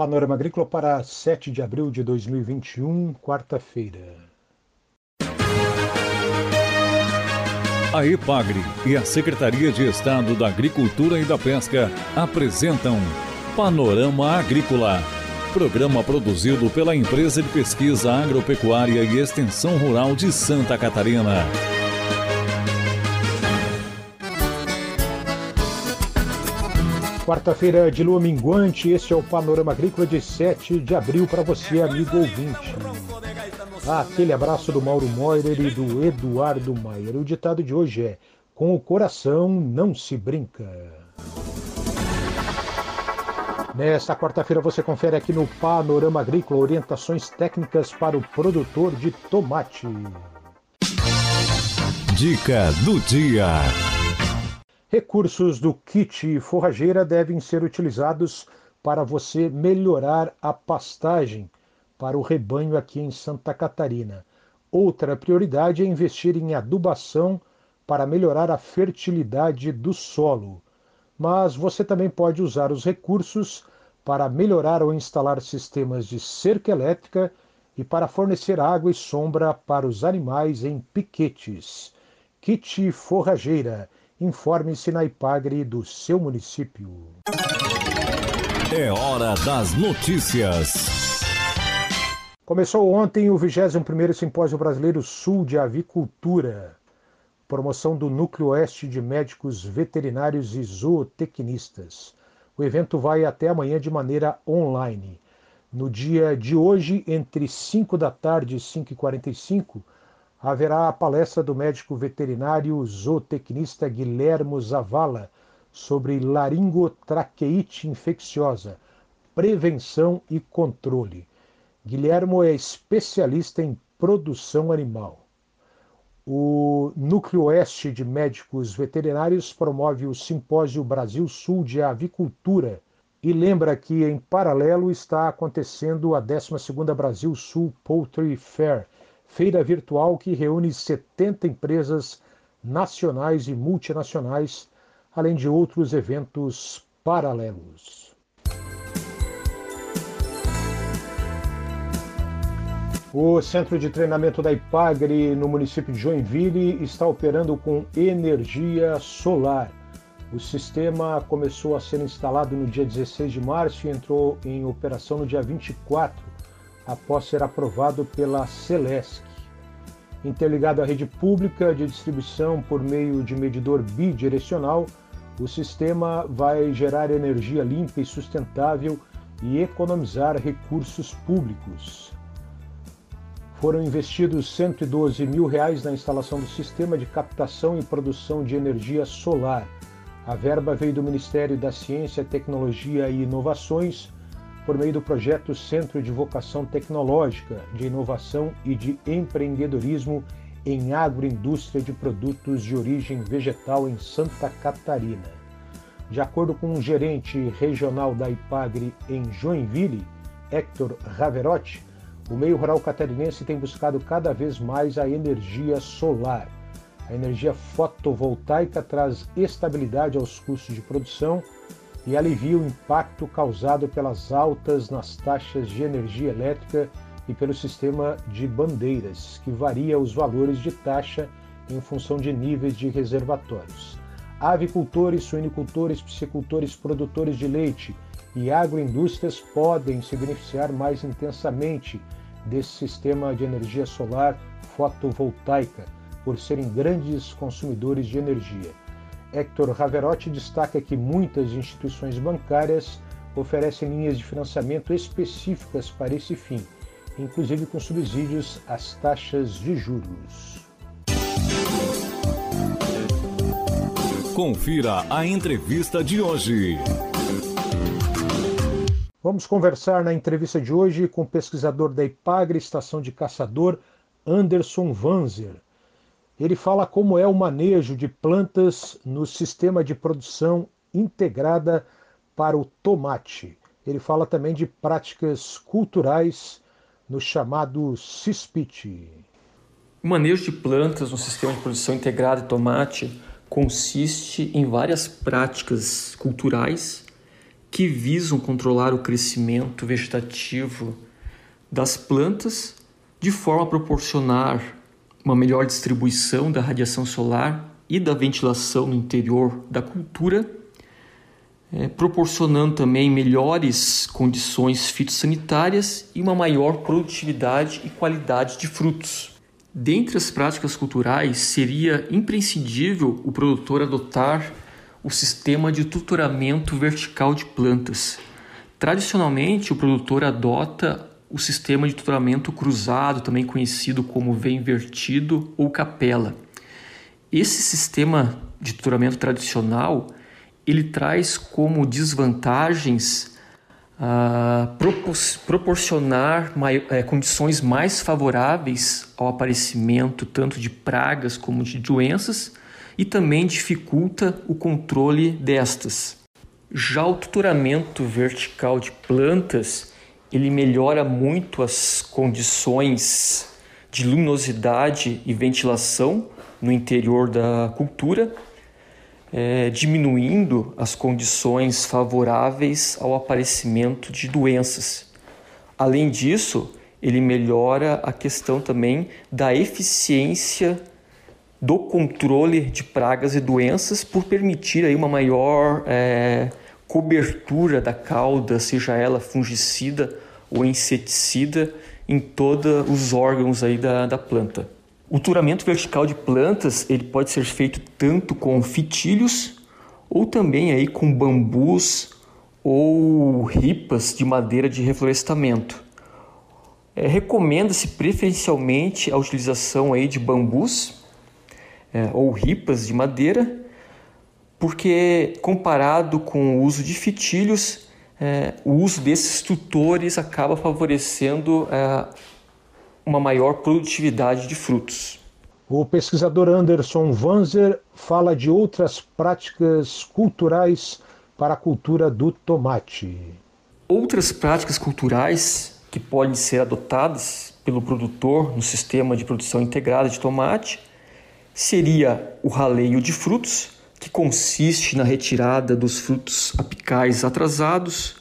Panorama Agrícola para 7 de abril de 2021, quarta-feira. A EPAGRE e a Secretaria de Estado da Agricultura e da Pesca apresentam Panorama Agrícola, programa produzido pela Empresa de Pesquisa Agropecuária e Extensão Rural de Santa Catarina. Quarta-feira de lua minguante, este é o Panorama Agrícola de 7 de abril para você, amigo ouvinte. Ah, aquele abraço do Mauro Moirer e do Eduardo Maier. O ditado de hoje é: com o coração não se brinca. Nesta quarta-feira você confere aqui no Panorama Agrícola orientações técnicas para o produtor de tomate. Dica do dia. Recursos do kit forrageira devem ser utilizados para você melhorar a pastagem para o rebanho aqui em Santa Catarina. Outra prioridade é investir em adubação para melhorar a fertilidade do solo. Mas você também pode usar os recursos para melhorar ou instalar sistemas de cerca elétrica e para fornecer água e sombra para os animais em piquetes. Kit Forrageira Informe-se na IPAGRE do seu município. É hora das notícias. Começou ontem o 21º Simpósio Brasileiro Sul de Avicultura, promoção do Núcleo Oeste de Médicos Veterinários e Zootecnistas. O evento vai até amanhã de maneira online. No dia de hoje, entre 5 da tarde e 5h45, haverá a palestra do médico veterinário zootecnista Guilhermo Zavala sobre laringotraqueite infecciosa, prevenção e controle. Guilhermo é especialista em produção animal. O Núcleo Oeste de Médicos Veterinários promove o Simpósio Brasil Sul de Avicultura e lembra que, em paralelo, está acontecendo a 12ª Brasil Sul Poultry Fair, feira virtual que reúne 70 empresas nacionais e multinacionais, além de outros eventos paralelos. O centro de treinamento da IPAGRE no município de Joinville está operando com energia solar. O sistema começou a ser instalado no dia 16 de março e entrou em operação no dia 24 após ser aprovado pela Celesc. Interligado à rede pública de distribuição por meio de medidor bidirecional, o sistema vai gerar energia limpa e sustentável e economizar recursos públicos. Foram investidos 112 mil reais na instalação do sistema de captação e produção de energia solar. A verba veio do Ministério da Ciência, Tecnologia e Inovações por meio do projeto Centro de Vocação Tecnológica, de Inovação e de Empreendedorismo em Agroindústria de Produtos de Origem Vegetal em Santa Catarina. De acordo com um gerente regional da IPAGRE em Joinville, Hector Raverotti, o meio rural catarinense tem buscado cada vez mais a energia solar. A energia fotovoltaica traz estabilidade aos custos de produção e alivia o impacto causado pelas altas nas taxas de energia elétrica e pelo sistema de bandeiras, que varia os valores de taxa em função de níveis de reservatórios. Avicultores, suinicultores, piscicultores, produtores de leite e agroindústrias podem se beneficiar mais intensamente desse sistema de energia solar fotovoltaica, por serem grandes consumidores de energia. Hector Raverotti destaca que muitas instituições bancárias oferecem linhas de financiamento específicas para esse fim, inclusive com subsídios às taxas de juros. Confira a entrevista de hoje. Vamos conversar na entrevista de hoje com o pesquisador da IPAGRE, Estação de Caçador, Anderson Vanzer. Ele fala como é o manejo de plantas no sistema de produção integrada para o tomate. Ele fala também de práticas culturais no chamado CISPIT. O manejo de plantas no sistema de produção integrada de tomate consiste em várias práticas culturais que visam controlar o crescimento vegetativo das plantas de forma a proporcionar uma melhor distribuição da radiação solar e da ventilação no interior da cultura, é, proporcionando também melhores condições fitossanitárias e uma maior produtividade e qualidade de frutos. Dentre as práticas culturais, seria imprescindível o produtor adotar o sistema de tutoramento vertical de plantas. Tradicionalmente, o produtor adota o sistema de tutoramento cruzado, também conhecido como vem invertido ou capela. Esse sistema de tutoramento tradicional ele traz como desvantagens ah, proporcionar é, condições mais favoráveis ao aparecimento tanto de pragas como de doenças e também dificulta o controle destas. Já o tutoramento vertical de plantas, ele melhora muito as condições de luminosidade e ventilação no interior da cultura, é, diminuindo as condições favoráveis ao aparecimento de doenças. Além disso, ele melhora a questão também da eficiência do controle de pragas e doenças por permitir aí uma maior é, cobertura da cauda, seja ela fungicida ou inseticida, em todos os órgãos aí da, da planta. O turamento vertical de plantas ele pode ser feito tanto com fitilhos ou também aí com bambus ou ripas de madeira de reflorestamento. É, Recomenda-se preferencialmente a utilização aí de bambus é, ou ripas de madeira, porque comparado com o uso de fitilhos, é, o uso desses tutores acaba favorecendo é, uma maior produtividade de frutos. O pesquisador Anderson Wanzer fala de outras práticas culturais para a cultura do tomate. Outras práticas culturais que podem ser adotadas pelo produtor no sistema de produção integrada de tomate seria o raleio de frutos, que consiste na retirada dos frutos apicais atrasados,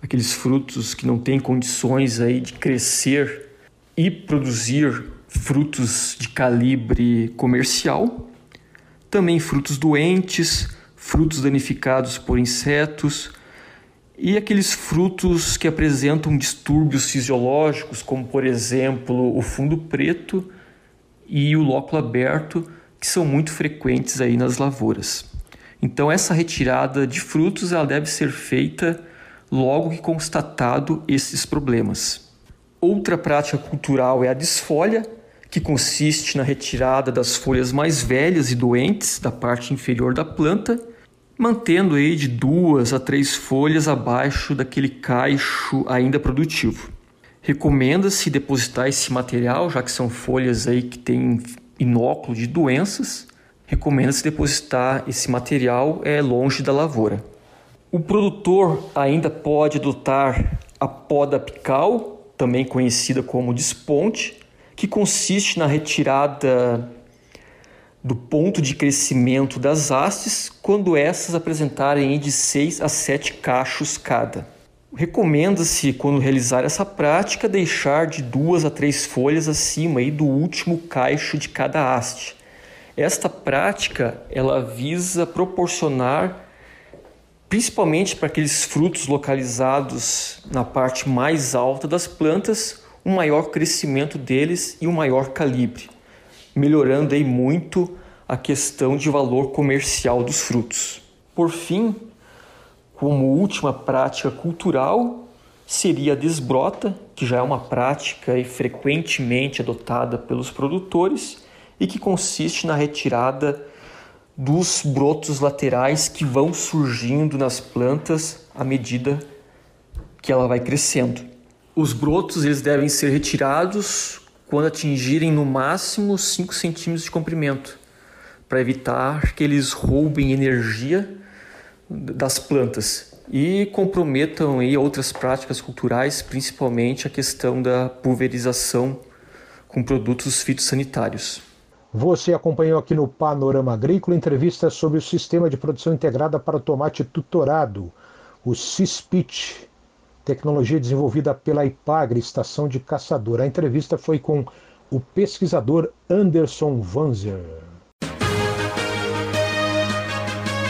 aqueles frutos que não têm condições aí de crescer e produzir frutos de calibre comercial, também frutos doentes, frutos danificados por insetos e aqueles frutos que apresentam distúrbios fisiológicos, como por exemplo o fundo preto e o lóculo aberto, que são muito frequentes aí nas lavouras. Então essa retirada de frutos ela deve ser feita logo que constatado esses problemas. Outra prática cultural é a desfolha, que consiste na retirada das folhas mais velhas e doentes da parte inferior da planta, mantendo aí de duas a três folhas abaixo daquele cacho ainda produtivo. Recomenda-se depositar esse material, já que são folhas aí que têm inóculo de doenças. Recomenda-se depositar esse material é, longe da lavoura. O produtor ainda pode adotar a poda apical, também conhecida como desponte, que consiste na retirada do ponto de crescimento das hastes quando essas apresentarem de 6 a 7 cachos cada. Recomenda-se, quando realizar essa prática, deixar de duas a três folhas acima aí do último caixo de cada haste. Esta prática ela visa proporcionar, principalmente para aqueles frutos localizados na parte mais alta das plantas, um maior crescimento deles e um maior calibre, melhorando aí muito a questão de valor comercial dos frutos. Por fim, como última prática cultural seria a desbrota, que já é uma prática e frequentemente adotada pelos produtores e que consiste na retirada dos brotos laterais que vão surgindo nas plantas à medida que ela vai crescendo. Os brotos eles devem ser retirados quando atingirem no máximo 5 centímetros de comprimento, para evitar que eles roubem energia das plantas e comprometam aí outras práticas culturais, principalmente a questão da pulverização com produtos fitossanitários. Você acompanhou aqui no Panorama Agrícola entrevista sobre o sistema de produção integrada para o tomate tutorado, o CISPIT, tecnologia desenvolvida pela IPAGRE, Estação de Caçador. A entrevista foi com o pesquisador Anderson Vanzer.